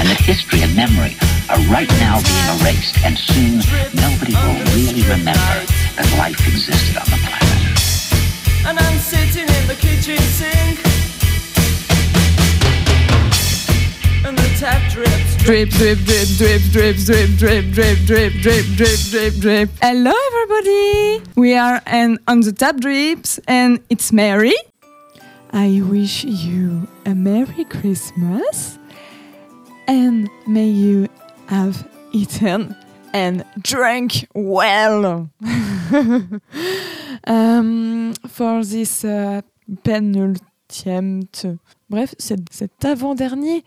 and that history and memory are right now being erased, and soon nobody will really remember that life existed on the planet. And I'm sitting in the kitchen sink. And the tap drips. Drip, drip, drip, drip, drip, drip, drip, drip, drip, drip, drip, drip, drip. Hello, everybody. We are an on the tap drips, and it's Mary. I wish you a Merry Christmas, and may you have eaten and drank well. um, for this uh, penultimate, bref, cet, cet avant-dernier,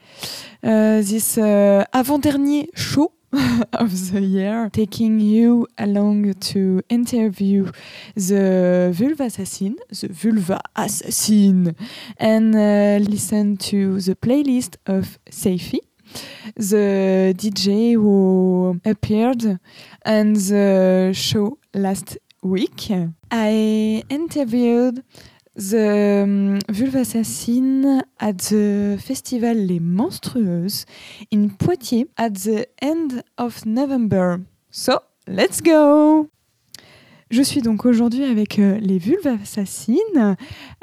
uh, this uh, avant-dernier show of the year, taking you along to interview the vulva assassin, the vulva assassin, and uh, listen to the playlist of Seifi, the DJ who appeared on the show last week. I interviewed the um, vulva assassin at the festival Les Monstrueuses in Poitiers at the end of November. So, let's go! Je suis donc aujourd'hui avec euh, les vulves assassines.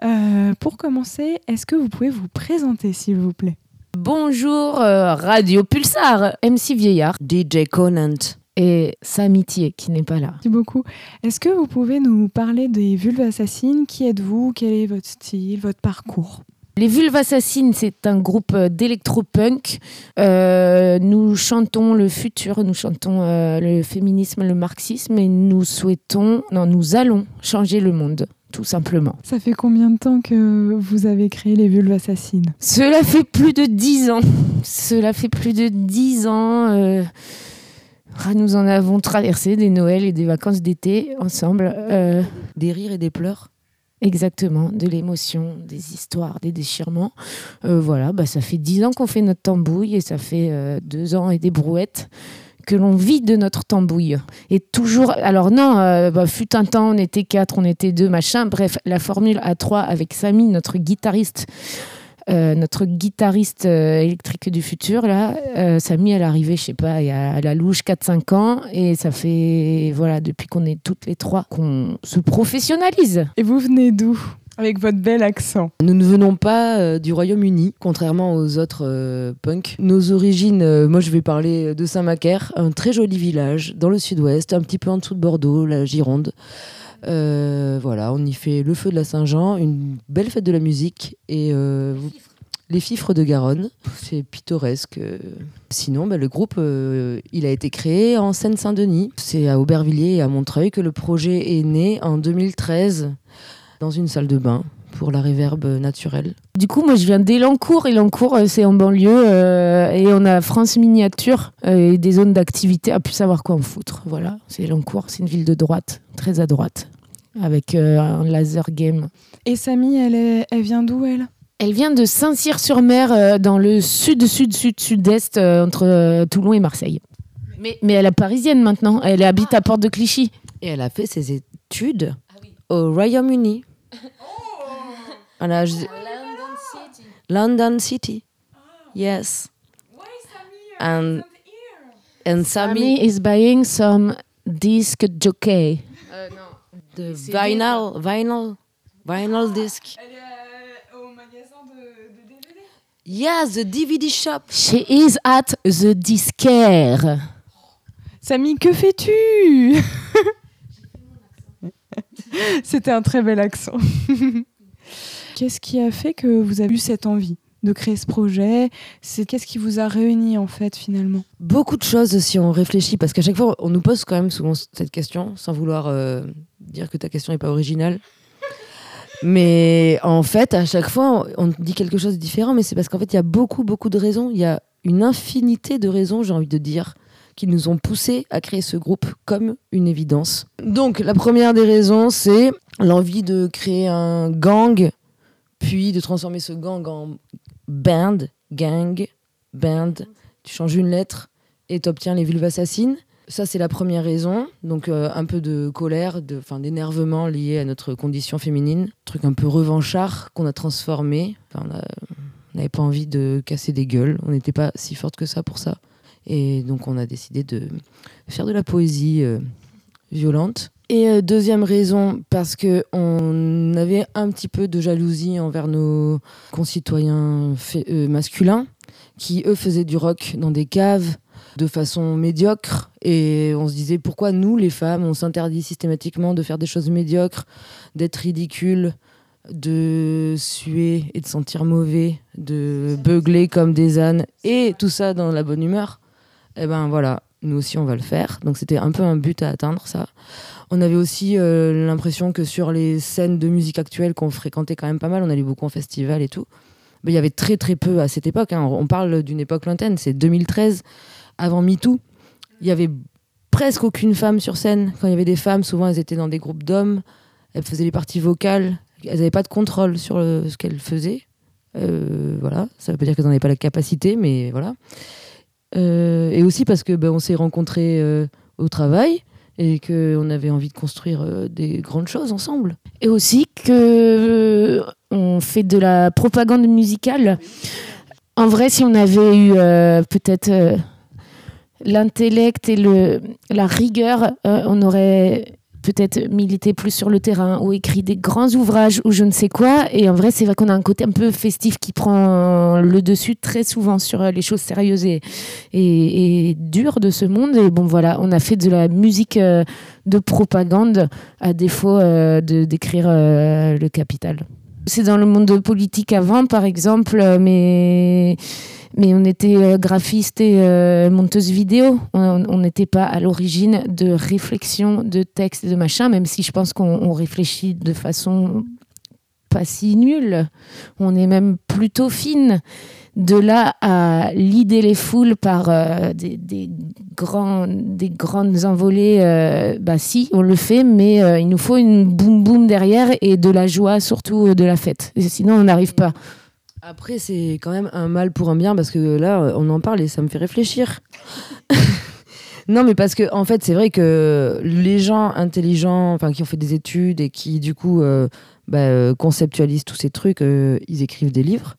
Euh, pour commencer, est-ce que vous pouvez vous présenter, s'il vous plaît? Bonjour euh, Radio Pulsar, MC Vieillard, DJ Conant et Samitié qui n'est pas là. Merci beaucoup. Est-ce que vous pouvez nous parler des vulves assassines? Qui êtes-vous? Quel est votre style, votre parcours? Les Vulves Assassines, c'est un groupe d'électropunk. Euh, nous chantons le futur, nous chantons euh, le féminisme, le marxisme et nous souhaitons, non, nous allons changer le monde. Tout simplement. Ça fait combien de temps que vous avez créé les vulves assassines? Cela fait plus de dix ans. Cela fait plus de dix ans. euh, ah, nous en avons traversé des Noëls et des vacances d'été ensemble. euh, Des rires et des pleurs? Exactement, de l'émotion, des histoires, des déchirements. Euh, voilà, bah, ça fait dix ans qu'on fait notre tambouille et ça fait euh, deux ans et des brouettes que l'on vit de notre tambouille. Et toujours, alors non, euh, bah, fut un temps, on était quatre, on était deux, machin. Bref, la formule à trois avec Samy, notre guitariste, euh, notre guitariste euh, électrique du futur, là, Samy, elle est arrivée, je sais pas, il a à la louche 4-5 ans, et ça fait, voilà, depuis qu'on est toutes les trois, qu'on se professionnalise. Et vous venez d'où? Avec votre bel accent. Nous ne venons pas euh, du Royaume-Uni, contrairement aux autres euh, punks. Nos origines, euh, moi je vais parler de Saint-Macaire, un très joli village dans le sud-ouest, un petit peu en dessous de Bordeaux, la Gironde. Euh, voilà, on y fait le feu de la Saint-Jean, une belle fête de la musique et les fifres de Garonne. C'est pittoresque. Sinon, bah, le groupe, il a été créé en Seine-Saint-Denis. C'est à Aubervilliers et à Montreuil que le projet est né en 2013 dans une salle de bain pour la réverbe naturelle. Du coup, moi, je viens d'Elancourt. Elancourt, c'est en banlieue. euh, et on a France Miniature euh, et des zones d'activité à plus savoir quoi en foutre. Voilà, c'est Elancourt. C'est une ville de droite, très à droite, avec euh, un laser game. Et Samy, elle, est... elle vient d'où, elle? Elle vient de Saint-Cyr-sur-Mer, euh, dans le sud, sud, sud, sud-est, euh, entre euh, Toulon et Marseille. Mais, mais elle est parisienne maintenant. Elle habite à Porte de Clichy. Et elle a fait ses études au Royaume-Uni. Voilà, je- London City. Yes. And, and Sammy, Sammy is buying some disc jockey. the vinyl, vinyl, vinyl disc. Elle est au magasin de, DVD. Yes, the DVD shop. She is at the disquaire. Samy, que fais-tu? C'était un très bel accent. Qu'est-ce qui a fait que vous avez eu cette envie de créer ce projet? C'est qu'est-ce qui vous a réuni en fait finalement? Beaucoup de choses si on réfléchit, parce qu'à chaque fois, on nous pose quand même souvent cette question, sans vouloir euh, dire que ta question n'est pas originale. Mais en fait, à chaque fois, on on dit quelque chose de différent, mais c'est parce qu'en fait, il y a beaucoup, beaucoup de raisons. Il y a une infinité de raisons, j'ai envie de dire, qui nous ont poussés à créer ce groupe comme une évidence. Donc, la première des raisons, c'est l'envie de créer un gang, puis de transformer ce gang en band, gang, band. Tu changes une lettre et tu obtiens les vulves assassines. Ça, c'est la première raison. Donc, euh, un peu de colère, d'énervement lié à notre condition féminine. Truc un peu revanchard qu'on a transformé. On n'avait pas envie de casser des gueules. On n'était pas si forte que ça pour ça. Et donc, on a décidé de faire de la poésie euh, violente. Et euh, deuxième raison, parce que on avait un petit peu de jalousie envers nos concitoyens euh, masculins qui, eux, faisaient du rock dans des caves de façon médiocre. Et on se disait, pourquoi nous, les femmes, on s'interdit systématiquement de faire des choses médiocres, d'être ridicules, de suer et de sentir mauvais, de beugler comme des ânes, et tout ça dans la bonne humeur Eh ben voilà, nous aussi, on va le faire. Donc c'était un peu un but à atteindre, ça. On avait aussi euh, l'impression que sur les scènes de musique actuelles qu'on fréquentait quand même pas mal, on allait beaucoup en festival et tout, mais il y avait très très peu à cette époque. hein. On parle d'une époque lointaine, c'est 2013, avant MeToo. Il y avait presque aucune femme sur scène. Quand il y avait des femmes, souvent elles étaient dans des groupes d'hommes, elles faisaient les parties vocales, elles n'avaient pas de contrôle sur ce qu'elles faisaient. Euh, voilà, ça veut pas dire qu'elles n'en avaient pas la capacité, mais voilà. Euh, et aussi parce que ben, on s'est rencontrés euh, au travail et qu'on avait envie de construire euh, des grandes choses ensemble. Et aussi que on fait de la propagande musicale. En vrai, si on avait eu peut-être l'intellect et le, la rigueur, on aurait peut-être milité plus sur le terrain ou écrit des grands ouvrages ou je ne sais quoi. Et en vrai, c'est vrai qu'on a un côté un peu festif qui prend le dessus très souvent sur euh, les choses sérieuses et, et, et dures de ce monde. Et bon, voilà, on a fait de la musique euh, de propagande à défaut euh, de d'écrire le capital. C'est dans le monde politique avant, par exemple, mais mais on était euh, graphiste et euh, monteuse vidéo. On n'était pas à l'origine de réflexion, de texte, de machin, même si je pense qu'on on réfléchit de façon pas si nulle. On est même plutôt fine. De là à lider les foules par euh, des, grands, des grandes envolées, bah si, on le fait, mais il nous faut une boum boum derrière et de la joie, surtout de la fête. Sinon, on n'arrive pas. Après, c'est quand même un mal pour un bien parce que là, on en parle et ça me fait réfléchir. non, mais parce que en fait, c'est vrai que les gens intelligents, enfin qui ont fait des études et qui du coup euh, bah, euh, conceptualisent tous ces trucs, euh, ils écrivent des livres.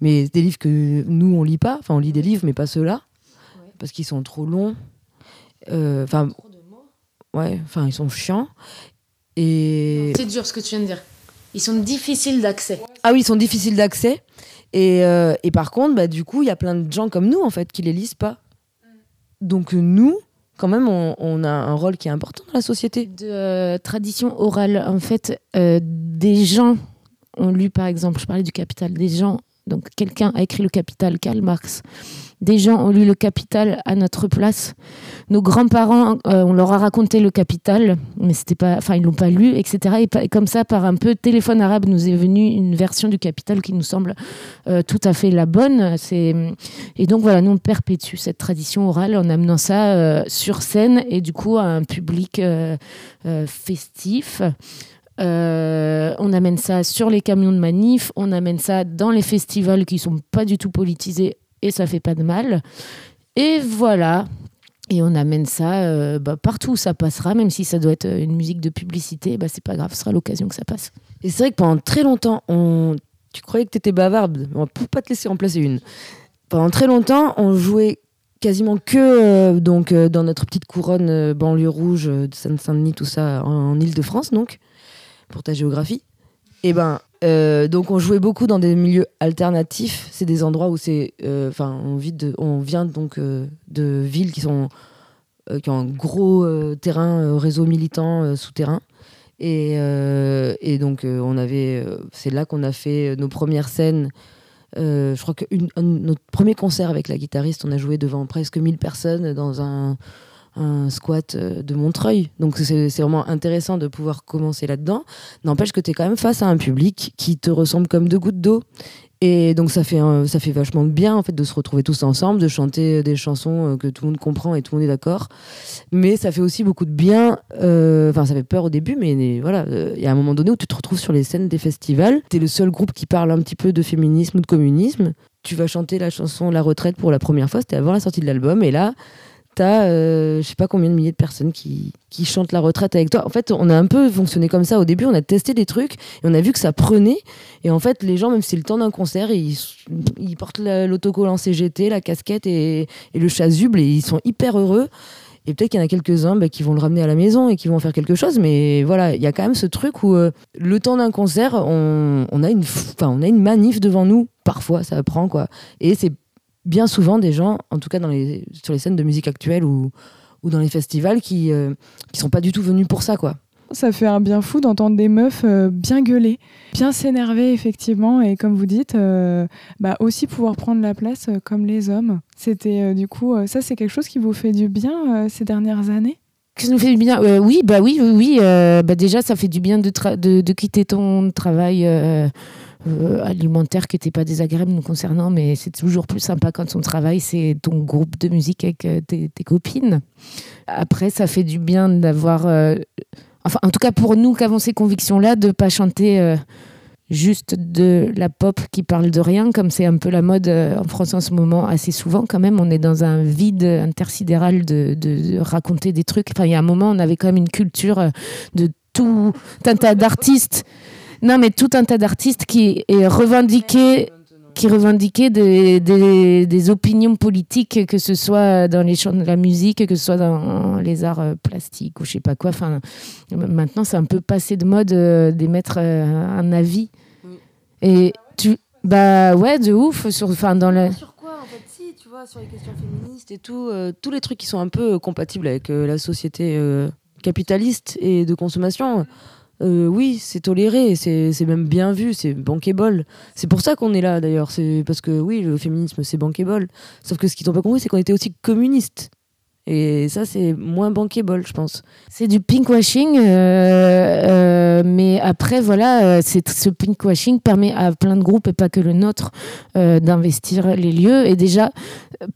Mais des livres que nous on lit pas. Enfin, on lit des livres, mais pas ceux-là parce qu'ils sont trop longs. Euh, Enfin, ouais, enfin ils sont chiants. Et C'est dur ce que tu viens de dire. Ils sont difficiles d'accès. Ah oui, ils sont difficiles d'accès. Et, euh, et par contre, bah, du coup, il y a plein de gens comme nous, en fait, qui les lisent pas. Donc nous, quand même, on, on a un rôle qui est important dans la société. De euh, tradition orale, en fait, euh, des gens ont lu, par exemple, je parlais du Capital, des gens, donc quelqu'un a écrit le Capital, Karl Marx. Des gens ont lu le Capital à notre place. Nos grands-parents, euh, on leur a raconté le Capital, mais c'était pas, enfin ils l'ont pas lu, etc. Et, comme ça, par un peu téléphone arabe, nous est venue une version du Capital qui nous semble euh, tout à fait la bonne. Et donc voilà, nous on perpétue cette tradition orale en amenant ça euh, sur scène et du coup à un public festif. Euh, on amène ça sur les camions de manif, on amène ça dans les festivals qui sont pas du tout politisés et ça fait pas de mal. Et voilà. Et on amène ça euh, bah, partout où ça passera, même si ça doit être une musique de publicité, bah, c'est pas grave, ce sera l'occasion que ça passe. Et c'est vrai que pendant très longtemps, on... tu croyais que tu étais bavarde, on peut pas te laisser en placer une. Pendant très longtemps, on jouait quasiment que euh, donc euh, dans notre petite couronne euh, banlieue rouge euh, de Seine-Saint-Denis, tout ça, en, en Ile-de-France, donc, pour ta géographie. Et ben, euh, donc on jouait beaucoup dans des milieux alternatifs. C'est des endroits où c'est, euh, enfin, on, vit on vient donc euh, de villes qui sont qui ont un gros terrain, réseau militant souterrain. Et, et donc, on avait, c'est là qu'on a fait nos premières scènes. Je crois que notre premier concert avec la guitariste, on a joué devant presque 1000 personnes dans un, un squat euh, de Montreuil. Donc, c'est vraiment intéressant de pouvoir commencer là-dedans. N'empêche que tu es quand même face à un public qui te ressemble comme deux gouttes d'eau. Et donc ça fait, un- ça fait vachement bien en fait de se retrouver tous ensemble, de chanter des chansons euh, que tout le monde comprend et tout le monde est d'accord. Mais ça fait aussi beaucoup de bien. euh, Enfin, ça fait peur au début, mais voilà, euh, il y a un moment donné où tu te retrouves sur les scènes des festivals. T'es le seul groupe qui parle un petit peu de féminisme ou de communisme. Tu vas chanter la chanson La retraite pour la première fois, c'était avant la sortie de l'album, et là. T'as, euh, je sais pas combien de milliers de personnes qui, qui chantent la retraite avec toi. En fait, on a un peu fonctionné comme ça au début. On a testé des trucs et on a vu que ça prenait. Et en fait, les gens, même si c'est le temps d'un concert, ils, ils portent la- l'autocollant CGT, la casquette et, et le chasuble et ils sont hyper heureux. Et peut-être qu'il y en a quelques-uns bah, qui vont le ramener à la maison et qui vont faire quelque chose. Mais voilà, il y a quand même ce truc où euh, le temps d'un concert, on, on, a une, on a une manif devant nous. Parfois, ça prend quoi. Et c'est bien souvent des gens, en tout cas dans les, sur les scènes de musique actuelle ou, ou dans les festivals, qui, euh, qui sont pas du tout venus pour ça quoi. Ça fait un bien fou d'entendre des meufs euh, bien gueuler, bien s'énerver effectivement, et comme vous dites, euh, bah aussi pouvoir prendre la place euh, comme les hommes. C'était euh, du coup, euh, ça c'est quelque chose qui vous fait du bien euh, ces dernières années? Qui nous fait du bien Euh, Oui, bah oui, oui, oui. euh, bah déjà, ça fait du bien de, de, de quitter ton travail euh, euh, alimentaire qui n'était pas désagréable nous concernant, mais c'est toujours plus sympa quand ton travail, c'est ton groupe de musique avec euh, tes, copines. Après, ça fait du bien d'avoir... euh, enfin, en tout cas, pour nous qui avons ces convictions-là, de pas chanter... euh, juste de la pop qui parle de rien, comme c'est un peu la mode en France en ce moment assez souvent quand même. On est dans un vide intersidéral de, raconter des trucs. Enfin, il y a un moment, on avait quand même une culture de tout un tas d'artistes. Non, mais tout un tas d'artistes qui revendiqué qui revendiquaient des, des, des opinions politiques, que ce soit dans les champs de la musique, que ce soit dans les arts euh, plastiques ou je sais pas quoi. Enfin, maintenant, c'est un peu passé de mode euh, d'émettre euh, un avis. Et tu, bah ouais, de ouf. Sur, enfin, dans la, Sur quoi en fait Si, tu vois, sur les questions féministes et tout, euh, tous les trucs qui sont un peu compatibles avec la société capitaliste et de consommation. Euh, oui, c'est toléré, c'est même bien vu, c'est bankable. C'est pour ça qu'on est là d'ailleurs, c'est parce que oui, le féminisme c'est bankable. Sauf que ce qu'ils n'ont pas compris, c'est qu'on était aussi communistes. Et ça, c'est moins bankable, je pense. C'est du pinkwashing, euh, euh, mais après, voilà, euh, c'est- ce pinkwashing permet à plein de groupes, et pas que le nôtre, euh, d'investir les lieux. Et déjà,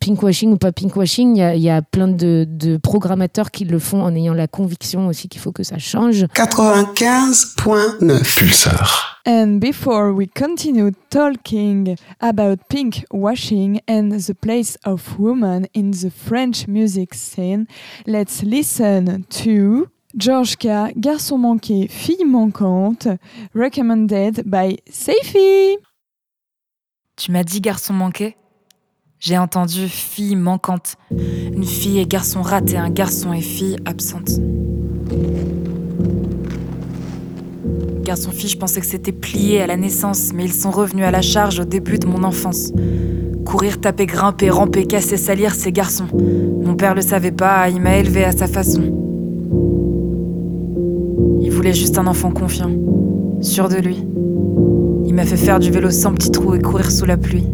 pinkwashing ou pas pinkwashing, il y a- il y, a plein de, de programmateurs qui le font en ayant la conviction aussi qu'il faut que ça change. 95.9. Pulsar. And before we continue talking about pink washing and the place of women in the French music scene, let's listen to George K. Garçon manqué, fille manquante, recommended by Seifi. Tu m'as dit garçon manqué? J'ai entendu fille manquante. Une fille et garçon raté, un garçon et fille absente. Je pensais que c'était plié à la naissance, mais ils sont revenus à la charge au début de mon enfance. Courir, taper, grimper, ramper, casser, salir, ces garçons. Mon père le savait pas, il m'a élevé à sa façon. Il voulait juste un enfant confiant, sûr de lui. Il m'a fait faire du vélo sans petit trou et courir sous la pluie.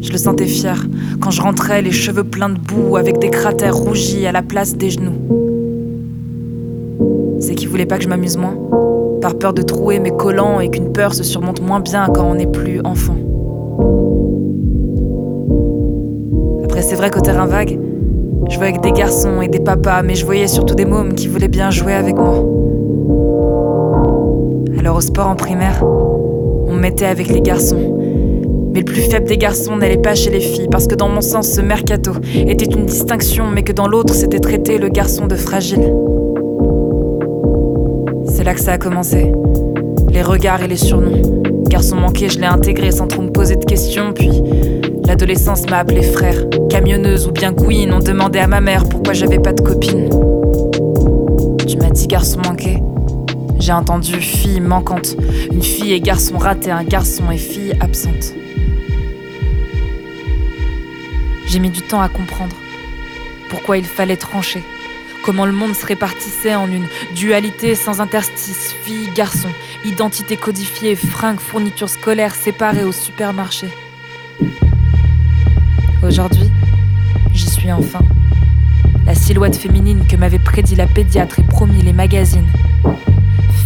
Je le sentais fier quand je rentrais, les cheveux pleins de boue, avec des cratères rougis à la place des genoux. C'est qu'il voulait pas que je m'amuse moins, par peur de trouer mes collants et qu'une peur se surmonte moins bien quand on n'est plus enfant. Après, c'est vrai qu'au terrain vague, je jouais avec des garçons et des papas, mais je voyais surtout des mômes qui voulaient bien jouer avec moi. Alors au sport en primaire, on me mettait avec les garçons. Mais le plus faible des garçons n'allait pas chez les filles, parce que dans mon sens, ce mercato était une distinction, mais que dans l'autre, c'était traité le garçon de fragile. C'est là que ça a commencé. Les regards et les surnoms. Garçon manqué, je l'ai intégré sans trop me poser de questions, puis l'adolescence m'a appelé frère. Camionneuse ou bien queen, on demandait à ma mère pourquoi j'avais pas de copine. Tu m'as dit garçon manqué j'ai entendu fille manquante, une fille et garçon raté, un garçon et fille absente. J'ai mis du temps à comprendre pourquoi il fallait trancher, comment le monde se répartissait en une dualité sans interstice, fille, garçon, identité codifiée, fringues, fournitures scolaires séparées au supermarché. Aujourd'hui, j'y suis enfin. La silhouette féminine que m'avait prédit la pédiatre et promis les magazines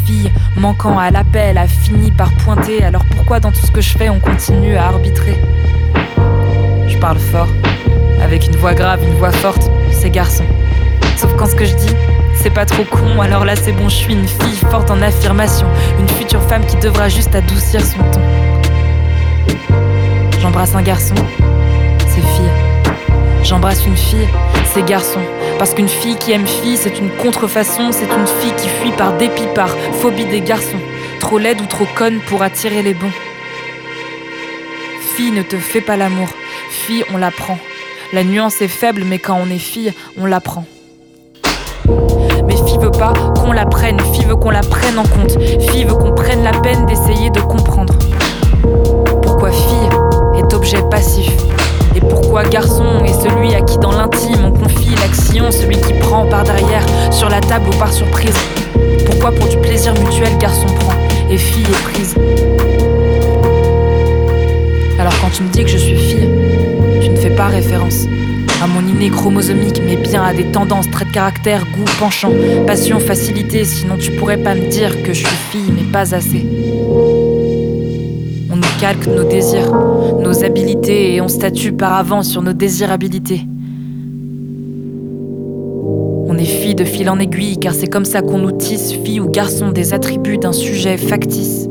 fille manquant à l'appel a fini par pointer, alors pourquoi dans tout ce que je fais on continue à arbitrer? Je parle fort, avec une voix grave, une voix forte, c'est garçon. Sauf quand ce que je dis, c'est pas trop con, alors là c'est bon, je suis une fille forte en affirmation, une future femme qui devra juste adoucir son ton. J'embrasse un garçon, c'est fille. J'embrasse une fille, c'est garçon. Parce qu'une fille qui aime fille, c'est une contrefaçon, c'est une fille qui fuit par dépit, par phobie des garçons. Trop laide ou trop conne pour attirer les bons. Fille ne te fait pas l'amour, fille on l'apprend. La nuance est faible, mais quand on est fille, on l'apprend. Fille veut pas qu'on la prenne, fille veut qu'on la prenne en compte, fille veut qu'on prenne la peine d'essayer de comprendre. Pourquoi fille est objet passif et pourquoi garçon est celui à qui dans l'intime on confie l'action, celui qui prend par derrière, sur la table ou par surprise. Pourquoi pour du plaisir mutuel garçon prend et fille est prise. Alors quand tu me dis que je suis fille, tu ne fais pas référence à mon inné chromosomique, mais bien à des tendances, traits de caractère, goût, penchant, passion, facilité, sinon tu pourrais pas me dire que je suis fille, mais pas assez. On nous calque nos désirs, nos habilités et on statue par avant sur nos désirabilités. On est fille de fil en aiguille car c'est comme ça qu'on nous tisse, fille ou garçon, des attributs d'un sujet factice.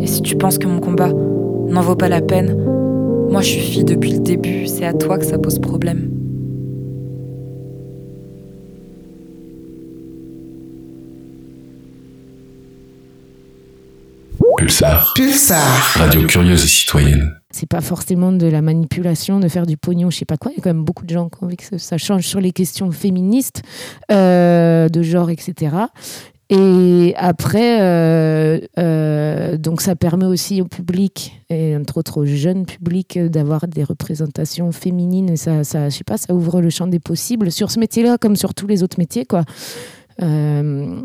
Et si tu penses que mon combat n'en vaut pas la peine, moi je suis fille depuis le début, c'est à toi que ça pose problème. Pulsar. Pulsar. Radio curieuse et citoyenne. C'est pas forcément de la manipulation, de faire du pognon, je sais pas quoi. Il y a quand même beaucoup de gens qui ont envie que ça change sur les questions féministes, euh, de genre, etc. Et après, euh, euh, donc ça permet aussi au public, et entre autres au jeune public, d'avoir des représentations féminines. Et ça, ça, je sais pas, ça ouvre le champ des possibles sur ce métier-là comme sur tous les autres métiers, quoi. Euh,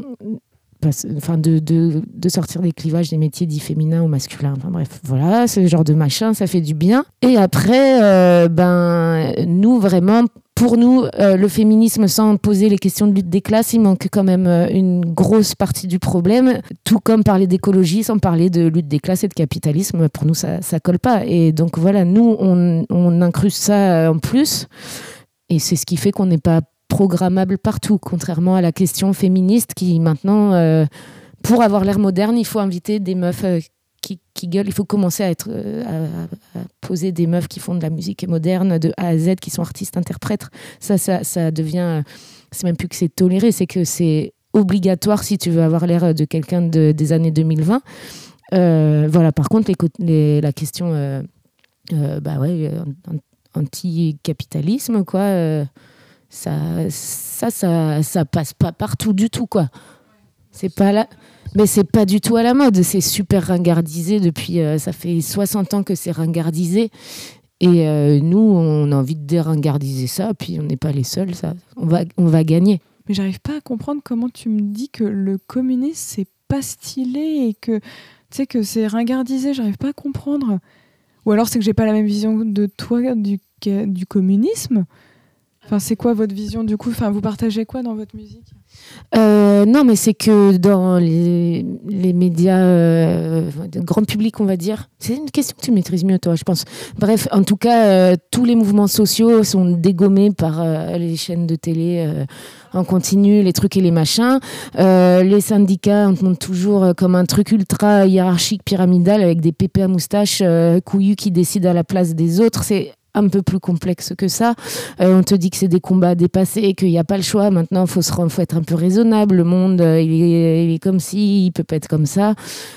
de, de, de sortir des clivages des métiers dits féminins ou masculins. Enfin bref, voilà, ce genre de machin, ça fait du bien. Et après, ben nous vraiment. Pour nous, euh, le féminisme, sans poser les questions de lutte des classes, il manque quand même euh, une grosse partie du problème. Tout comme parler d'écologie, sans parler de lutte des classes et de capitalisme, pour nous, ça ça colle pas. Et donc voilà, nous, on, on incruste ça euh, en plus. Et c'est ce qui fait qu'on n'est pas programmable partout, contrairement à la question féministe qui maintenant, pour avoir l'air moderne, il faut inviter des meufs qui, qui gueulent. Il faut commencer euh, à, poser des meufs qui font de la musique moderne de A à Z, qui sont artistes-interprètes. Ça, ça, ça devient. C'est même plus que c'est toléré, c'est que c'est obligatoire si tu veux avoir l'air de quelqu'un de- des années 2020. Euh, voilà, par contre, la question. euh, euh, bah anti-capitalisme, quoi. ça, ça, ça, ça passe pas partout du tout, quoi. C'est pas là. Mais c'est pas du tout à la mode. C'est super ringardisé depuis. euh, ça fait 60 ans que c'est ringardisé. Et euh, nous, on a envie de déringardiser ça. Puis on n'est pas les seuls. Ça, on va, on va gagner. Mais j'arrive pas à comprendre comment tu me dis que le communisme c'est pas stylé et que tu sais que c'est ringardisé. J'arrive pas à comprendre. Ou alors c'est que j'ai pas la même vision de toi du, du communisme. Enfin, c'est quoi votre vision du coup? Enfin, vous partagez quoi dans votre musique? Euh, non, mais c'est que dans les, médias euh, grand public, on va dire, c'est une question que tu maîtrises mieux, toi, je pense. Bref, en tout cas, euh, tous les mouvements sociaux sont dégommés par euh, les chaînes de télé en continu, les trucs et les machins. Les syndicats, on te montre toujours comme un truc ultra hiérarchique, pyramidal, avec des pépés à moustache couillus qui décident à la place des autres. C'est un peu plus complexe que ça. Euh, on te dit que c'est des combats dépassés qu'il n'y a pas le choix. Maintenant, il faut, se faut être un peu raisonnable. Le monde, euh, il, est, comme si, il peut pas être comme ça.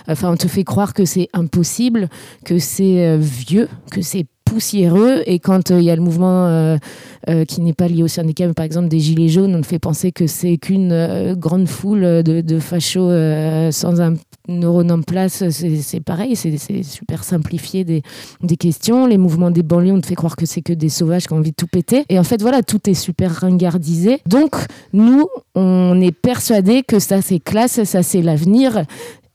Enfin, on te fait croire que c'est impossible, que c'est euh, vieux, que c'est poussiéreux. Et quand euh, il y a le mouvement euh, euh, qui n'est pas lié au syndicat, par exemple des Gilets jaunes, on te fait penser que c'est qu'une euh, grande foule de, de fachos euh, sans un neurone en place. C'est pareil, c'est super simplifié des, des questions. Les mouvements des banlieues, on te fait croire que c'est que des sauvages qui ont envie de tout péter. Et en fait, voilà, tout est super ringardisé. Donc, nous, on est persuadés que ça, c'est classe, ça, c'est l'avenir.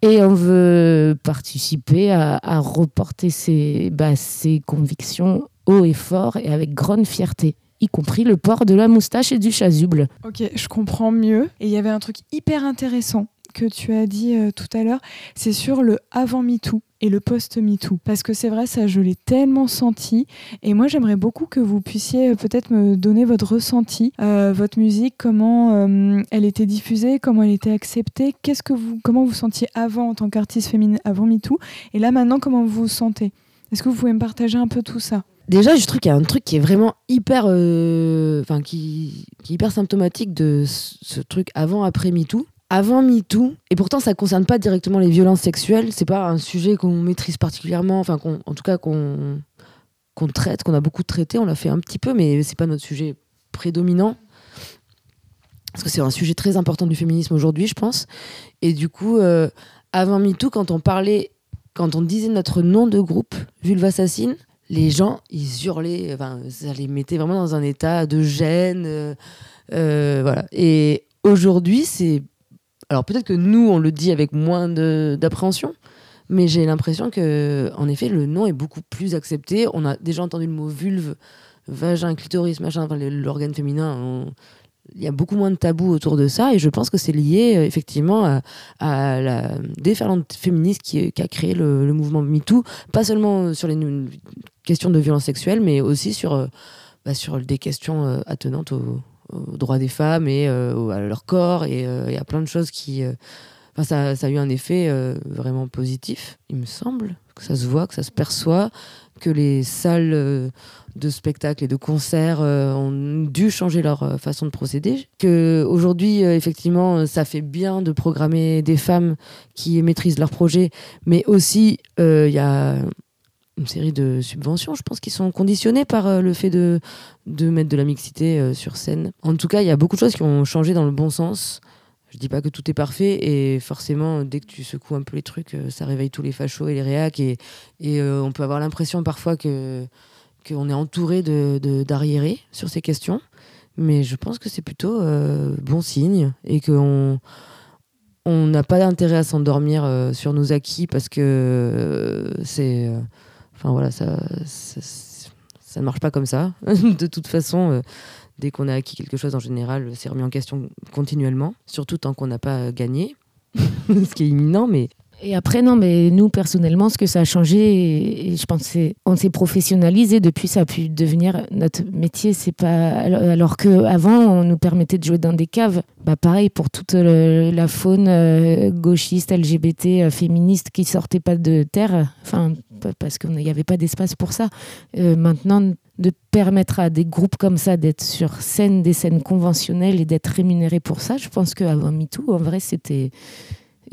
Et on veut participer à, à reporter ses, bah, ses convictions haut et fort et avec grande fierté, y compris le port de la moustache et du chasuble. Ok, je comprends mieux. Et il y avait un truc hyper intéressant que tu as dit euh, tout à l'heure, c'est sur le avant MeToo et le post MeToo. Parce que c'est vrai, ça, je l'ai tellement senti. Et moi, j'aimerais beaucoup que vous puissiez euh, peut-être me donner votre ressenti, euh, votre musique, comment elle était diffusée, comment elle était acceptée, qu'est-ce que vous, comment vous sentiez avant en tant qu'artiste féminine avant MeToo, et là maintenant, comment vous vous sentez? Est-ce que vous pouvez me partager un peu tout ça? Déjà, je trouve qu'il y a un truc qui est vraiment hyper, enfin qui, hyper symptomatique de ce, truc avant-après MeToo. Avant MeToo, et pourtant ça concerne pas directement les violences sexuelles, c'est pas un sujet qu'on maîtrise particulièrement, enfin en tout cas qu'on qu'on traite, qu'on a beaucoup traité, on l'a fait un petit peu, mais c'est pas notre sujet prédominant. Parce que c'est un sujet très important du féminisme aujourd'hui, je pense. Et du coup, euh, avant MeToo, quand on parlait, quand on disait notre nom de groupe, Vulva Assassine, les gens, ils hurlaient, enfin, ça les mettait vraiment dans un état de gêne. euh, euh, voilà. Et aujourd'hui, c'est. Alors peut-être que nous, on le dit avec moins d'appréhension, mais j'ai l'impression que, en effet, le nom est beaucoup plus accepté. On a déjà entendu le mot vulve, vagin, clitoris, machin, l'organe féminin. Il y a beaucoup moins de tabous autour de ça, et je pense que c'est lié euh, effectivement à, la déferlante féministe qui, qui a créé le, mouvement MeToo, pas seulement sur les questions de violence sexuelle, mais aussi sur, euh, bah, sur des questions euh, attenantes aux, aux droits des femmes et euh, à leur corps et, euh, et à plein de choses qui. euh, enfin, ça, ça a eu un effet vraiment positif, il me semble, que ça se voit, que ça se perçoit, que les salles de spectacles et de concerts ont dû changer leur façon de procéder. Que aujourd'hui, effectivement, ça fait bien de programmer des femmes qui maîtrisent leurs projets, mais aussi il y a une série de subventions, je pense, qui sont conditionnées par euh, le fait de, de mettre de la mixité euh, sur scène. En tout cas, il y a beaucoup de choses qui ont changé dans le bon sens. Je dis pas que tout est parfait et forcément, dès que tu secoues un peu les trucs, euh, ça réveille tous les fachos et les réacs et, et on peut avoir l'impression parfois que qu'on est entouré de, d'arriérés sur ces questions. Mais je pense que c'est plutôt bon signe et qu'on on n'a pas intérêt à s'endormir sur nos acquis parce que c'est. Enfin voilà, ça, ça, ne marche pas comme ça. de toute façon, euh, dès qu'on a acquis quelque chose en général, c'est remis en question continuellement, surtout tant qu'on n'a pas gagné, ce qui est imminent, mais Et après, non, mais nous, personnellement, ce que ça a changé, et, je pense c'est on s'est professionnalisé depuis, ça a pu devenir notre métier. C'est pas alors, alors que avant, on nous permettait de jouer dans des caves. Bah pareil pour toute le- la faune euh, gauchiste, LGBT, euh, féministe qui sortait pas de terre. Enfin, pa- parce qu'il n'y avait pas d'espace pour ça. Euh, maintenant, de permettre à des groupes comme ça d'être sur scène, des scènes conventionnelles et d'être rémunérés pour ça, je pense qu'avant MeToo, en vrai, c'était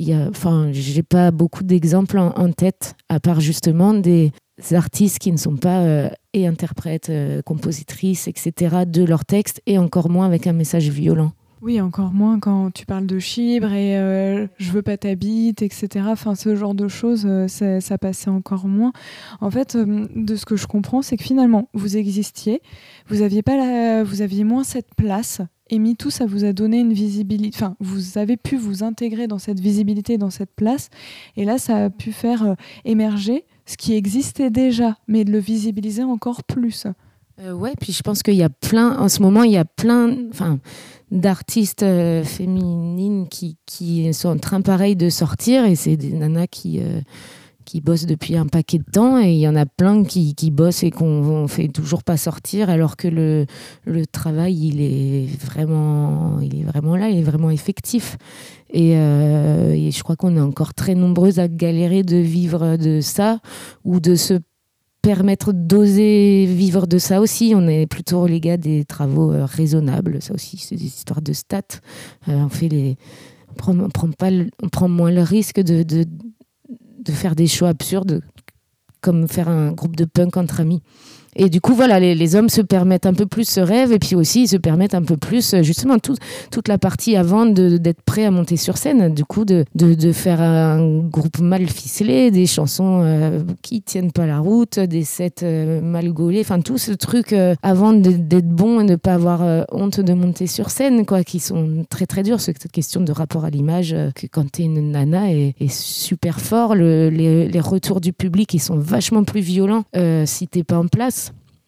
y a, enfin, j'ai pas beaucoup d'exemples en, tête, à part justement des artistes qui ne sont pas euh, et interprètes, euh, compositrices, etc., de leurs textes, et encore moins avec un message violent. Oui, encore moins quand tu parles de chibre et euh, je veux pas ta bite, etc. Enfin, ce genre de choses, euh, ça, passait encore moins. En fait, euh, de ce que je comprends, c'est que finalement, vous existiez, vous aviez pas vous aviez moins cette place. Et MeToo, ça vous a donné une visibilité. Enfin, vous avez pu vous intégrer dans cette visibilité, dans cette place. Et là, ça a pu faire euh, émerger ce qui existait déjà, mais de le visibiliser encore plus. Euh, ouais, puis je pense qu'il y a plein, en ce moment, il y a plein d'artistes euh, féminines qui, qui sont en train pareil de sortir, et c'est des nanas qui, euh, qui bossent depuis un paquet de temps, et il y en a plein qui, qui bossent et qu'on ne fait toujours pas sortir, alors que le, le travail, il est, vraiment, il est vraiment là, il est vraiment effectif. Et, euh, je crois qu'on est encore très nombreuses à galérer de vivre de ça, ou de se permettre d'oser vivre de ça aussi. On est plutôt relégué à des travaux euh, raisonnables. Ça aussi, c'est des histoires de stats. Euh, on fait les, on prend, pas, on prend moins le risque de, de de faire des choix absurdes, comme faire un groupe de punk entre amis. Et du coup, voilà, les, hommes se permettent un peu plus ce rêve, et puis aussi, ils se permettent un peu plus, euh, justement, tout- toute la partie avant d'être prêt à monter sur scène, du coup, de, faire un groupe mal ficelé, des chansons euh, qui tiennent pas la route, des sets euh, mal gaulés, enfin, tout ce truc euh, avant d'être bon et de pas avoir honte de monter sur scène, quoi, qui sont très, très durs. Cette question de rapport à l'image, que quand t'es une nana, est, super fort. Le- les, les retours du public, ils sont vachement plus violents si t'es pas en place.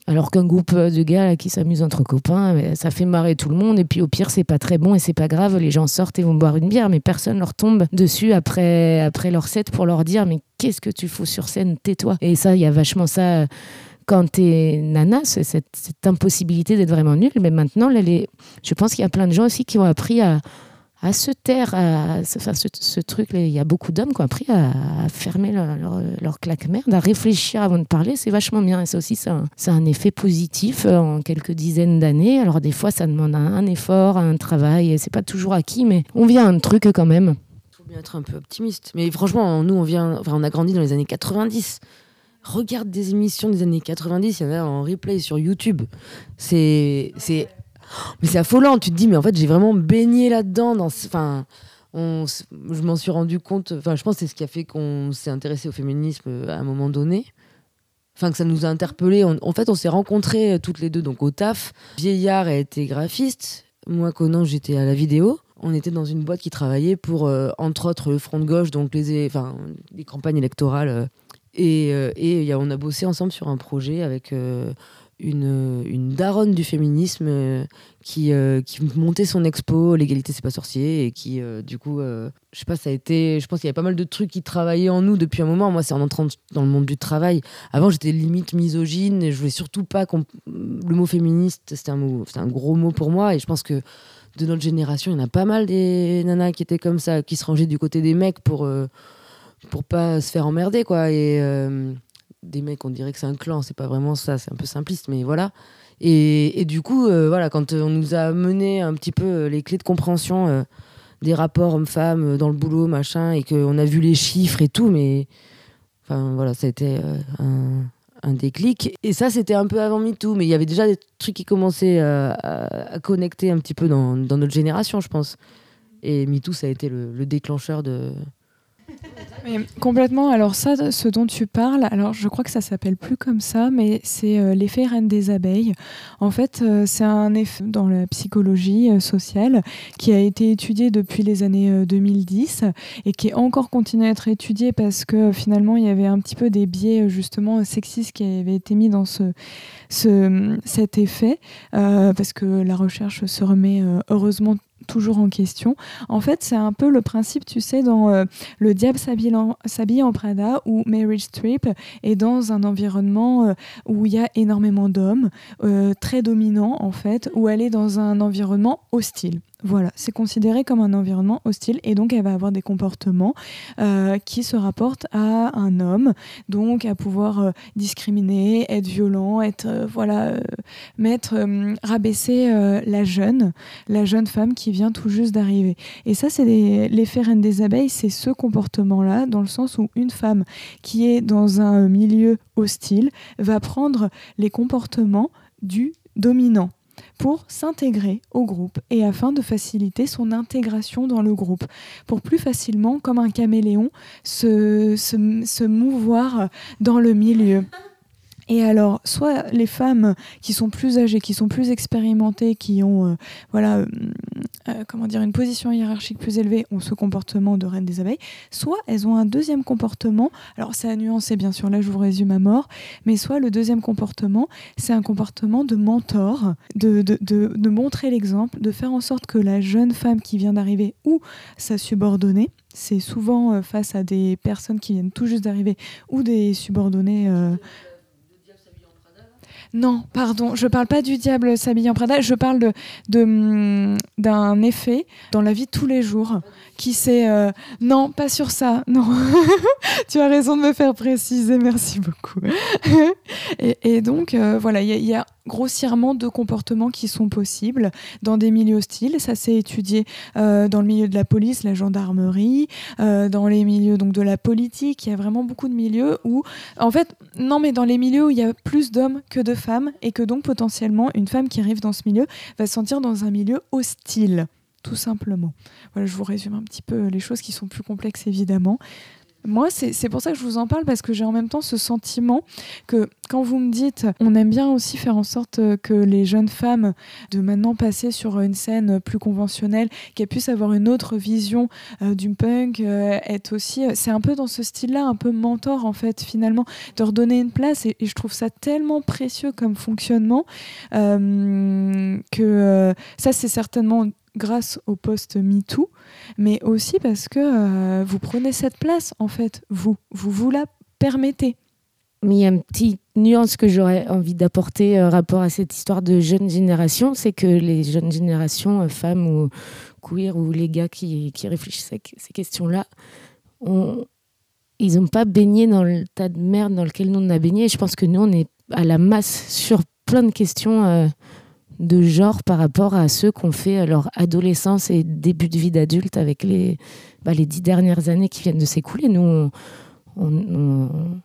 Alors qu'un groupe de gars qui s'amusent entre copains, ça fait marrer tout le monde. Et puis au pire, c'est pas très bon et c'est pas grave. Les gens sortent et vont boire une bière, mais personne leur tombe dessus après, après leur set pour leur dire Mais qu'est-ce que tu fous sur scène? Tais-toi. Et ça, il y a vachement ça. euh, Quand t'es nana, cette, cette impossibilité d'être vraiment nul. Mais maintenant, là, je pense qu'il y a plein de gens aussi qui ont appris à, à se taire, à, enfin, ce, truc, il y a beaucoup d'hommes qui ont appris à, fermer leur, leur, claque-merde, à réfléchir avant de parler, c'est vachement bien. Ça aussi, c'est un, un effet positif euh, en quelques dizaines d'années. Alors des fois, ça demande un, effort, un travail, et c'est pas toujours acquis, mais on vient à un truc quand même. Il faut bien être un peu optimiste. Mais franchement, nous, on vient, enfin, on a grandi dans les années 90. Regarde des émissions des années 90, il y en a en replay sur YouTube. C'est, mais c'est affolant. Tu te dis, mais en fait, j'ai vraiment baigné là-dedans. Dans, ce- enfin, je m'en suis rendu compte. Enfin, je pense que c'est ce qui a fait qu'on s'est intéressé au féminisme euh, à un moment donné. Enfin, que ça nous a interpellés. En fait, on s'est rencontrés euh, toutes les deux donc au taf. Vieillard a été graphiste. Moi, Conan, j'étais à la vidéo. On était dans une boîte qui travaillait pour, euh, entre autres, le Front de gauche, donc les, enfin, les campagnes électorales. et euh, y a- on a bossé ensemble sur un projet avec une, une daronne du féminisme euh, qui, euh, qui montait son expo L'égalité, c'est pas sorcier. Et qui, euh, du coup, je sais pas, ça a été. Je pense qu'il y avait pas mal de trucs qui travaillaient en nous depuis un moment. Moi, c'est en entrant dans le monde du travail. Avant, j'étais limite misogyne et je voulais surtout pas qu'on. Le mot féministe, c'était un, mot, un gros mot pour moi. Et je pense que de notre génération, il y en a pas mal des nanas qui étaient comme ça, qui se rangeaient du côté des mecs pour, pour pas se faire emmerder, quoi. Et des mecs, on dirait que c'est un clan, c'est pas vraiment ça, c'est un peu simpliste, mais voilà. Et, et du coup, euh, voilà, quand on nous a mené un petit peu euh, les clés de compréhension euh, des rapports hommes-femmes euh, dans le boulot, machin, et qu'on a vu les chiffres et tout, mais enfin voilà, ça a été euh, un, déclic. Et ça, c'était un peu avant MeToo, mais il y avait déjà des trucs qui commençaient euh, à, connecter un petit peu dans, dans notre génération, je pense. Et MeToo, ça a été le déclencheur de, Complètement. Alors ça, ce dont tu parles, alors je crois que ça s'appelle plus comme ça, mais c'est euh, l'effet reine des abeilles. En fait, euh, c'est un effet dans la psychologie euh, sociale qui a été étudié depuis les années euh, 2010 et qui est encore continué à être étudié parce que finalement il y avait un petit peu des biais justement sexistes qui avaient été mis dans ce, ce cet effet parce que la recherche se remet heureusement toujours en question. En fait, c'est un peu le principe, tu sais, dans euh, Le diable s'habille en, Prada où Mary Streep est dans un environnement euh, où il y a énormément d'hommes, euh, très dominants en fait, où elle est dans un environnement hostile. Voilà, c'est considéré comme un environnement hostile et donc elle va avoir des comportements euh, qui se rapportent à un homme, donc à pouvoir euh, discriminer, être violent, être euh, voilà, mettre, rabaisser la jeune, la jeune femme qui vient tout juste d'arriver. Et ça, c'est l'effet reine des abeilles, c'est ce comportement-là, dans le sens où une femme qui est dans un milieu hostile va prendre les comportements du dominant pour s'intégrer au groupe et afin de faciliter son intégration dans le groupe, pour plus facilement, comme un caméléon, se, mouvoir dans le milieu. Et alors, soit les femmes qui sont plus âgées, qui sont plus expérimentées, qui ont euh, voilà, euh, euh, comment dire, une position hiérarchique plus élevée, ont ce comportement de reine des abeilles, soit elles ont un deuxième comportement, alors c'est à nuancer bien sûr, là je vous résume à mort, mais soit le deuxième comportement, c'est un comportement de mentor, de, de, de, montrer l'exemple, de faire en sorte que la jeune femme qui vient d'arriver ou sa subordonnée, c'est souvent face à des personnes qui viennent tout juste d'arriver ou des subordonnés. Non, pardon, je parle pas du diable s'habille en Prada, je parle de, hum, d'un effet dans la vie de tous les jours qui c'est euh, non, pas sur ça, non. tu as raison de me faire préciser, merci beaucoup. et, donc euh, voilà, il y a grossièrement deux comportements qui sont possibles dans des milieux hostiles. Ça s'est étudié euh, dans le milieu de la police, la gendarmerie, euh, dans les milieux donc de la politique. Il y a vraiment beaucoup de milieux où, en fait, non, mais dans les milieux où il y a plus d'hommes que de femmes et que donc potentiellement une femme qui arrive dans ce milieu va se sentir dans un milieu hostile, tout simplement. Voilà, je vous résume un petit peu les choses qui sont plus complexes évidemment. Moi, c'est pour ça que je vous en parle, parce que j'ai en même temps ce sentiment que quand vous me dites, on aime bien aussi faire en sorte euh, que les jeunes femmes, de maintenant passer sur une scène plus conventionnelle, qu'elles puissent avoir une autre vision euh, du punk, euh, être aussi, c'est un peu dans ce style-là, un peu mentor en fait, finalement, de redonner une place, et, je trouve ça tellement précieux comme fonctionnement, que ça c'est certainement grâce au poste MeToo, mais aussi parce que euh, vous prenez cette place, en fait, vous, vous vous la permettez. Mais il y a une petite nuance que j'aurais envie d'apporter euh, rapport à cette histoire de jeune génération, c'est que les jeunes générations, euh, femmes ou queer ou les gars qui, qui réfléchissent à ces questions-là, on- ils n'ont pas baigné dans le tas de merde dans lequel nous on a baigné. Et je pense que nous, on est à la masse sur plein de questions euh, de genre par rapport à ceux qu'on fait à leur adolescence et début de vie d'adulte avec les, bah, les dix dernières années qui viennent de s'écouler. Nous, on-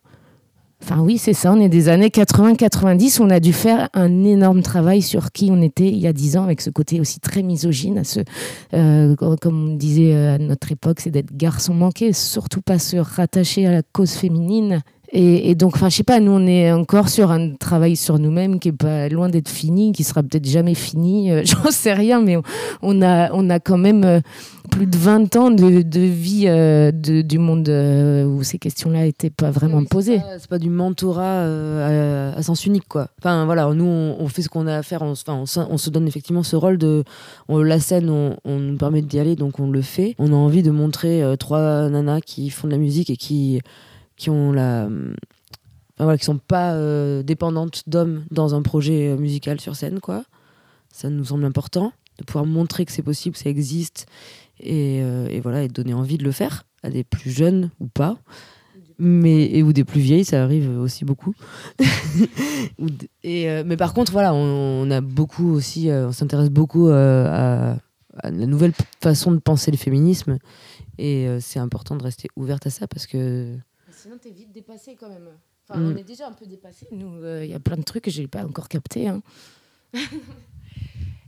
Enfin oui, c'est ça, on est des années 80-90, on a dû faire un énorme travail sur qui on était il y a 10 ans, avec ce côté aussi très misogyne, à ce, euh, comme on disait euh, à notre époque, c'est d'être garçon manqué, surtout pas se rattacher à la cause féminine. Et, et donc, enfin, je sais pas, nous, on est encore sur un travail sur nous-mêmes qui est pas loin d'être fini, qui sera peut-être jamais fini, euh, j'en sais rien, mais on, on a, on a quand même euh, plus de 20 ans de, de vie euh, de- du monde où ces questions-là n'étaient pas vraiment Oui, c'est posées. pas- C'est pas du mentorat à, à sens unique, quoi. Enfin, voilà, nous, on, on fait ce qu'on a à faire. On, se- enfin, on, se- on se donne effectivement ce rôle de. la scène, on, nous permet d'y aller, donc on le fait. On a envie de montrer trois nanas qui font de la musique et qui, qui ont la. Voilà, qui sont pas euh, dépendantes d'hommes dans un projet euh, musical sur scène, quoi. Ça nous semble important de pouvoir montrer que c'est possible, que ça existe, et, euh, voilà, et donner envie de le faire à des plus jeunes ou pas mais et ou des plus vieilles ça arrive aussi beaucoup et euh, mais par contre voilà on, a beaucoup aussi on s'intéresse beaucoup à, à la nouvelle façon de penser le féminisme et c'est important de rester ouverte à ça parce que Sinon, t'es vite dépassé quand même. Enfin, Mm. on est déjà un peu dépassé. Nous, euh, il y a plein de trucs que j'ai pas encore capté. hein.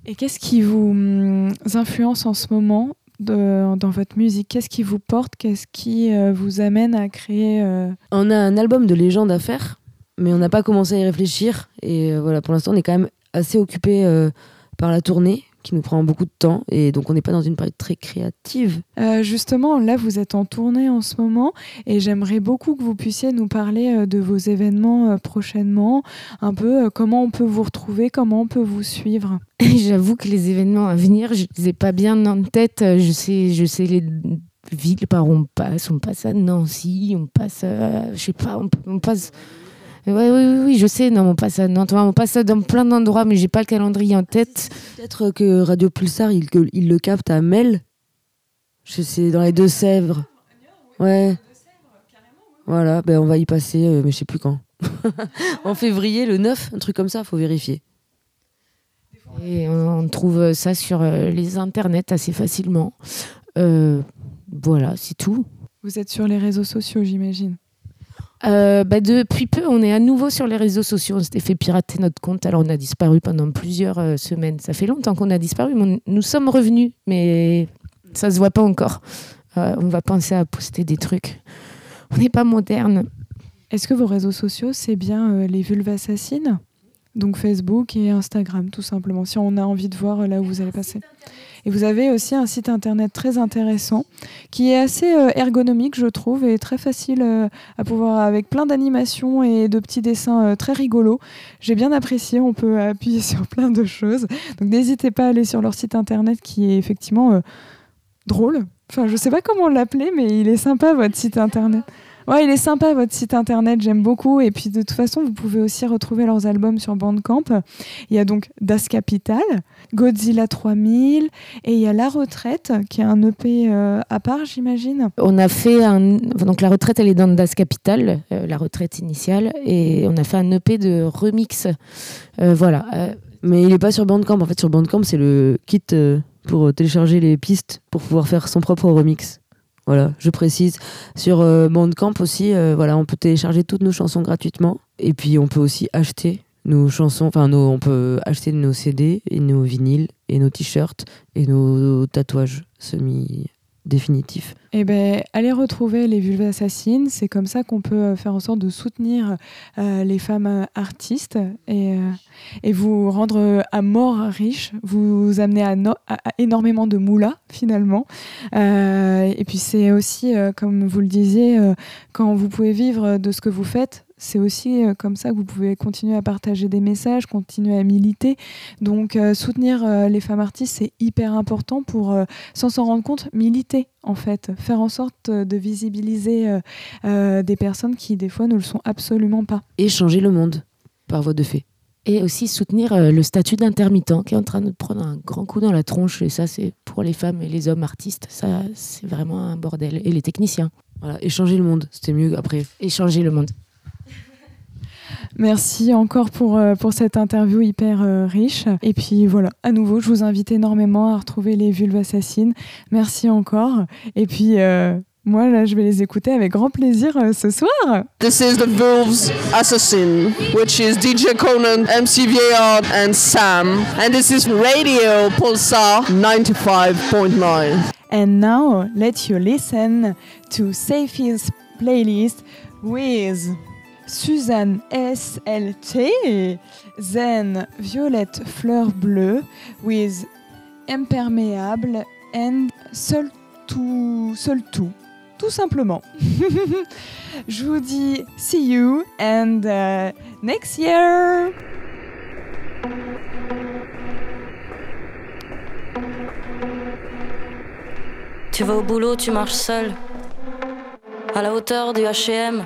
Et qu'est-ce qui vous hum, influence en ce moment de- dans votre musique? Qu'est-ce qui vous porte? Qu'est-ce qui euh, vous amène à créer euh, On a un album de légende à faire, mais on n'a pas commencé à y réfléchir. Et euh, voilà, pour l'instant, on est quand même assez occupé euh, par la tournée, qui nous prend beaucoup de temps. Et donc, on n'est pas dans une période très créative. Euh, justement, là, vous êtes en tournée en ce moment et j'aimerais beaucoup que vous puissiez nous parler euh, de vos événements euh, prochainement, un peu comment on peut vous retrouver, comment on peut vous suivre. J'avoue que les événements à venir, je les ai pas bien en tête. Je sais, je sais les villes par où on passe. On passe à Nancy, on passe, à, je sais pas, on, on passe. Ouais, oui, oui, oui, je sais. Non, on passe à Nantes, on passe dans plein d'endroits, mais j'ai pas le calendrier en tête. Peut-être que Radio Pulsar, il, que- il le capte à Mel. Je sais, dans les Deux-Sèvres. Ouais. Voilà, ben on va y passer, euh, mais je sais plus quand. en février, le 9, un truc comme ça, faut vérifier. Et on, on trouve ça sur euh, les internets assez facilement. Euh, voilà, c'est tout. Vous êtes sur les réseaux sociaux, j'imagine. Euh, bah, depuis peu, on est à nouveau sur les réseaux sociaux. On s'était fait pirater notre compte, alors on a disparu pendant plusieurs euh, semaines. Ça fait longtemps qu'on a disparu, nous sommes revenus, mais ça se voit pas encore. Euh, on va penser à poster des trucs. On n'est pas moderne. Est-ce que vos réseaux sociaux, c'est bien les vulves assassines? Donc Facebook et Instagram, tout simplement, si on a envie de voir là où vous allez passer. Et vous avez aussi un site internet très intéressant qui est assez euh, ergonomique, je trouve, et très facile euh, à pouvoir, avec plein d'animations et de petits dessins euh, très rigolos. J'ai bien apprécié, on peut appuyer sur plein de choses. Donc n'hésitez pas à aller sur leur site internet qui est effectivement drôle. Enfin, je sais pas comment l'appeler, mais il est sympa votre site internet. Ouais, il est sympa votre site internet, j'aime beaucoup. Et puis de toute façon, vous pouvez aussi retrouver leurs albums sur Bandcamp. Il y a donc Das Capital, Godzilla 3000, et il y a La Retraite, qui est un EP euh, à part, j'imagine. On a fait un. Donc la retraite, elle est dans Das Capital, euh, la retraite initiale, et on a fait un EP de remix. Euh, voilà. Euh, Mais il est pas sur Bandcamp. En fait, sur Bandcamp, c'est le kit euh, pour télécharger les pistes pour pouvoir faire son propre remix. Voilà, je précise. Sur euh, Bandcamp aussi, euh, voilà, on peut télécharger toutes nos chansons gratuitement. Et puis, on peut aussi acheter nos chansons. Enfin, on peut acheter nos CD et nos vinyles et nos t-shirts et nos tatouages semi-définitifs. Eh ben, allez retrouver les Vulves Assassines. C'est comme ça qu'on peut euh, faire en sorte de soutenir euh, les femmes euh, artistes et, et vous rendre à mort riche, vous amener à, no- à- à énormément de moula finalement. Et puis c'est aussi, comme vous le disiez, quand vous pouvez vivre de ce que vous faites, c'est aussi euh, comme ça que vous pouvez continuer à partager des messages, continuer à militer. Donc euh, soutenir euh, les femmes artistes, c'est hyper important pour, sans s'en rendre compte, militer en fait, faire en sorte de visibiliser des personnes qui des fois ne le sont absolument pas. Et changer le monde par voie de fait. et aussi soutenir le statut d'intermittent qui est en train de prendre un grand coup dans la tronche. Et ça, c'est pour les femmes et les hommes artistes. Ça, c'est vraiment un bordel. Et les techniciens. Voilà, et changer le monde, c'était mieux après. Et changer le monde. Merci encore pour, euh, pour cette interview hyper euh, riche. Et puis voilà, à nouveau, je vous invite énormément à retrouver les vulves assassines. Merci encore. Et puis euh, moi, là, je vais les écouter avec grand plaisir euh, ce soir. This is the Wolves Assassin, which is DJ Conan, MC VAR, and Sam. And this is Radio Pulsar 95.9. And now, let you listen to Safie's playlist with Suzanne SLT, then Violette Fleur Bleue with Imperméable and Seul Tout, Seul Tout. Simplement. Je vous dis see you and uh, next year! Tu vas au boulot, tu marches seul. À la hauteur du HM,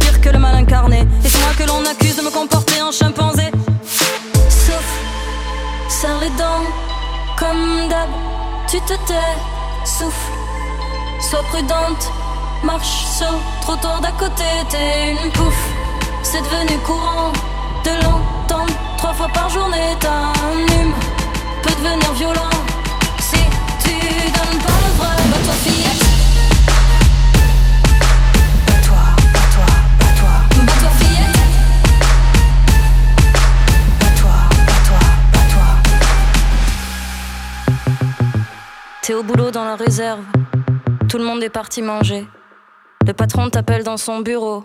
Pire que le mal incarné. Et c'est moi que l'on accuse de me comporter en chimpanzé. Sauf, serre les comme d'hab. tu te tais, souffle, sois prudente, marche sur trottoir d'à côté, t'es une pouffe, c'est devenu courant de l'entendre trois fois par journée, ta hume peut devenir violent Au boulot dans la réserve. Tout le monde est parti manger. Le patron t'appelle dans son bureau.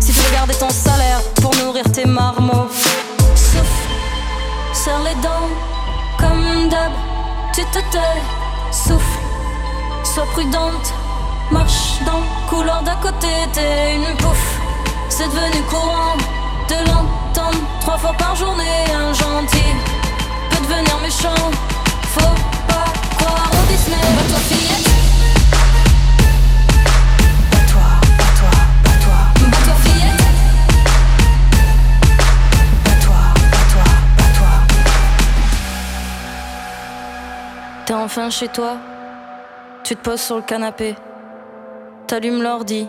Si tu veux garder ton salaire pour nourrir tes marmots. Souffle, serre les dents, comme d'hab. Tu te tais, souffle, sois prudente. Marche dans le couloir d'à côté, t'es une pouffe. C'est devenu courant de l'entendre trois fois par journée. Un gentil peut devenir méchant. Faut pas croire au Disney. Chez toi. Tu te poses sur le canapé. T'allumes l'ordi.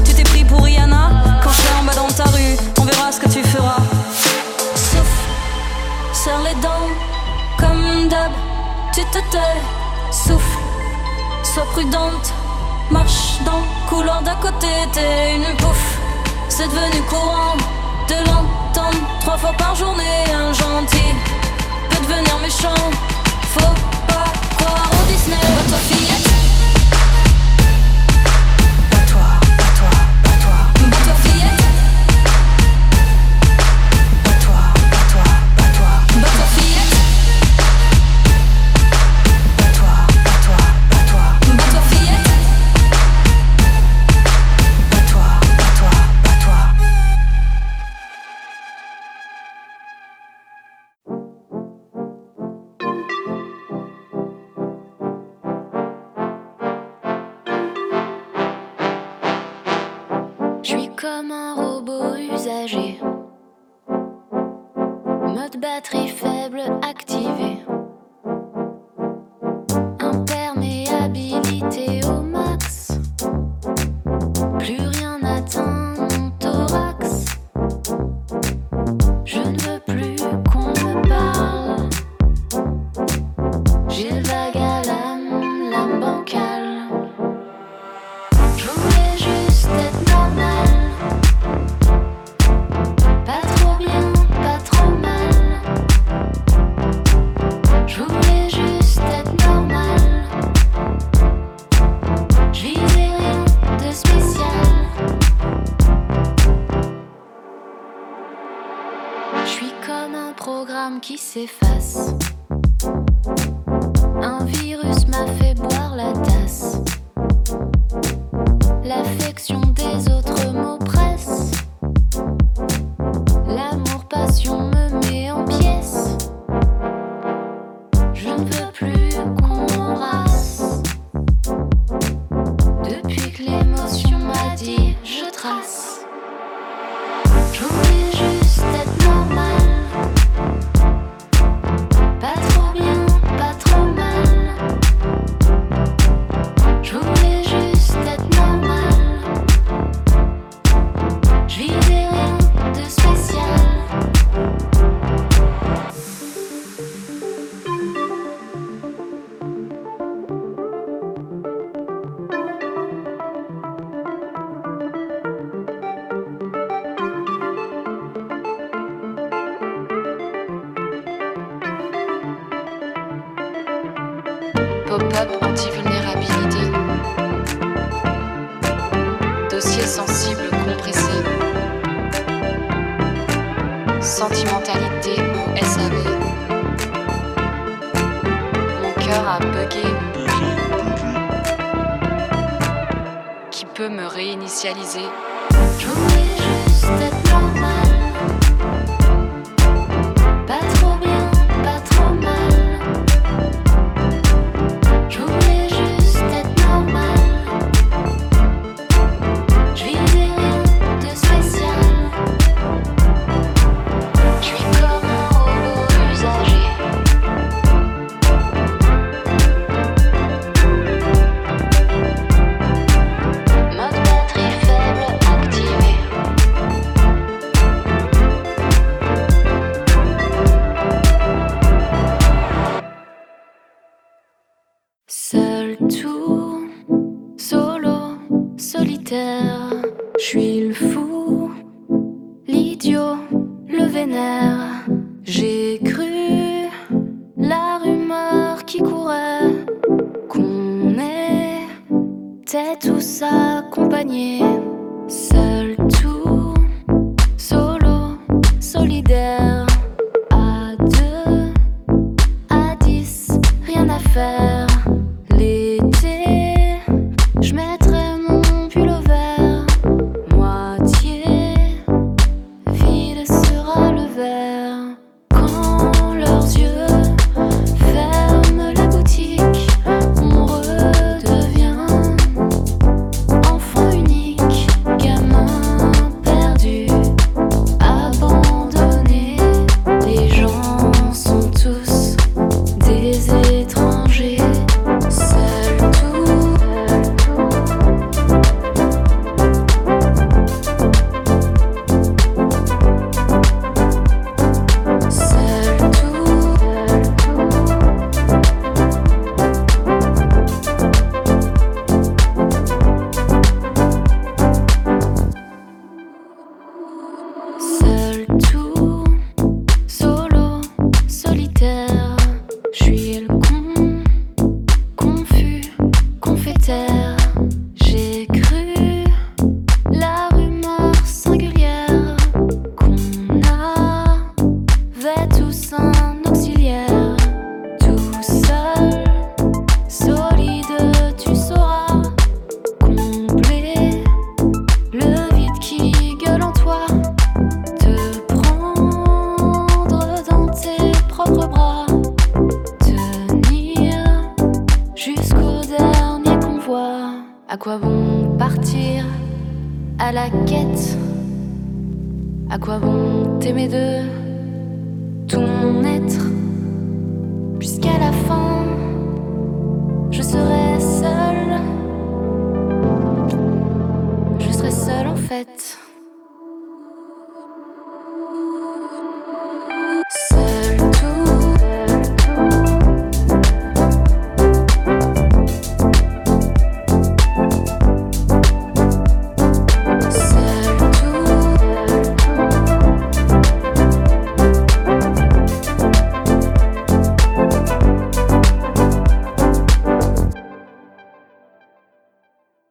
Pour Rihanna quand je serai en bas dans ta rue. On verra ce que tu feras. Souffle, serre les dents, comme d'hab. Tu te tais, souffle, sois prudente. Marche dans le couloir d'à côté, t'es une pouffe. C'est devenu courant de l'entendre trois fois par journée. Un gentil peut devenir méchant. Faut pas croire au Disney.